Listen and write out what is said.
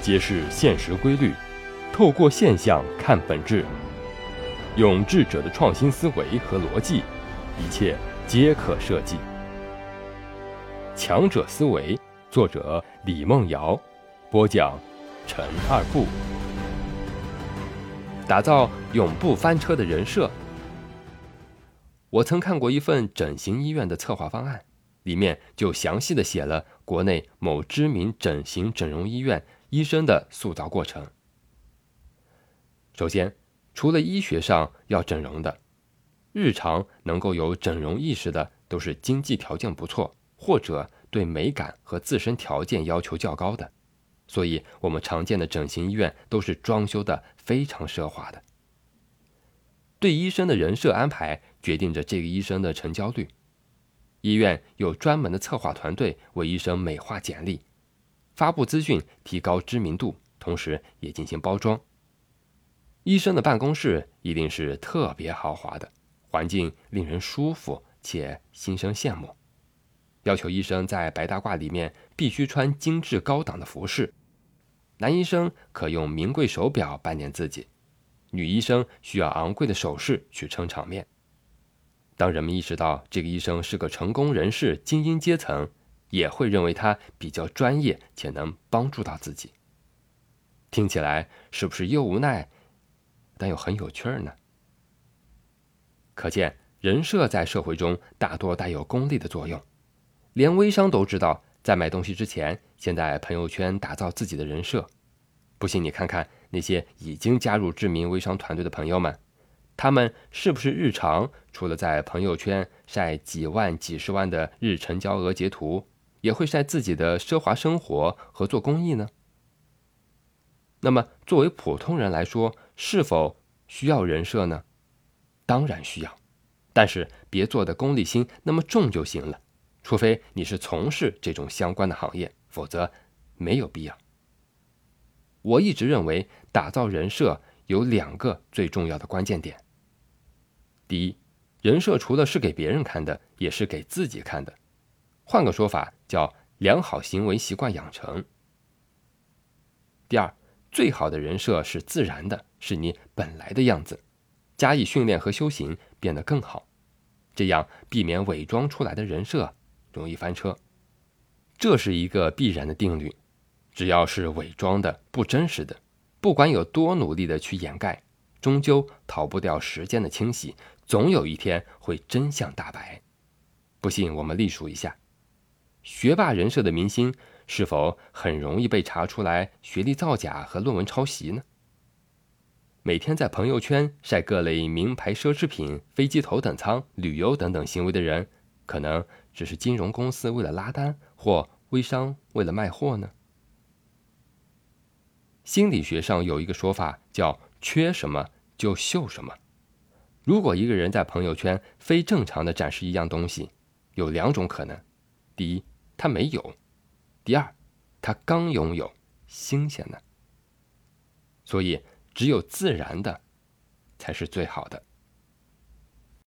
揭示现实规律，透过现象看本质，用智者的创新思维和逻辑，一切皆可设计。强者思维，作者李梦瑶，播讲陈二步。打造永不翻车的人设。我曾看过一份整形医院的策划方案，里面就详细的写了国内某知名整形整容医院医生的塑造过程。首先，除了医学上要整容的，日常能够有整容意识的，都是经济条件不错或者对美感和自身条件要求较高的。所以，我们常见的整形医院都是装修的非常奢华的。对医生的人设安排，决定着这个医生的成交率。医院有专门的策划团队为医生美化简历，发布资讯，提高知名度，同时也进行包装。医生的办公室一定是特别豪华的，环境令人舒服且心生羡慕。要求医生在白大褂里面必须穿精致高档的服饰。男医生可用名贵手表扮演自己，女医生需要昂贵的首饰去撑场面。当人们意识到这个医生是个成功人士、精英阶层，也会认为他比较专业且能帮助到自己。听起来是不是又无奈，但又很有趣儿呢？可见人设在社会中大多带有功利的作用，连微商都知道。在买东西之前，先在朋友圈打造自己的人设。不信你看看那些已经加入知名微商团队的朋友们，他们是不是日常除了在朋友圈晒几万、几十万的日成交额截图，也会晒自己的奢华生活和做公益呢？那么，作为普通人来说，是否需要人设呢？当然需要，但是别做的功利心那么重就行了。除非你是从事这种相关的行业，否则没有必要。我一直认为，打造人设有两个最重要的关键点。第一，人设除了是给别人看的，也是给自己看的。换个说法，叫良好行为习惯养成。第二，最好的人设是自然的，是你本来的样子，加以训练和修行，变得更好，这样避免伪装出来的人设。容易翻车，这是一个必然的定律。只要是伪装的、不真实的，不管有多努力的去掩盖，终究逃不掉时间的清洗，总有一天会真相大白。不信，我们例数一下：学霸人设的明星，是否很容易被查出来学历造假和论文抄袭呢？每天在朋友圈晒各类名牌奢侈品、飞机头等舱、旅游等等行为的人，可能。只是金融公司为了拉单，或微商为了卖货呢？心理学上有一个说法叫“缺什么就秀什么”。如果一个人在朋友圈非正常的展示一样东西，有两种可能：第一，他没有；第二，他刚拥有，新鲜的。所以，只有自然的才是最好的。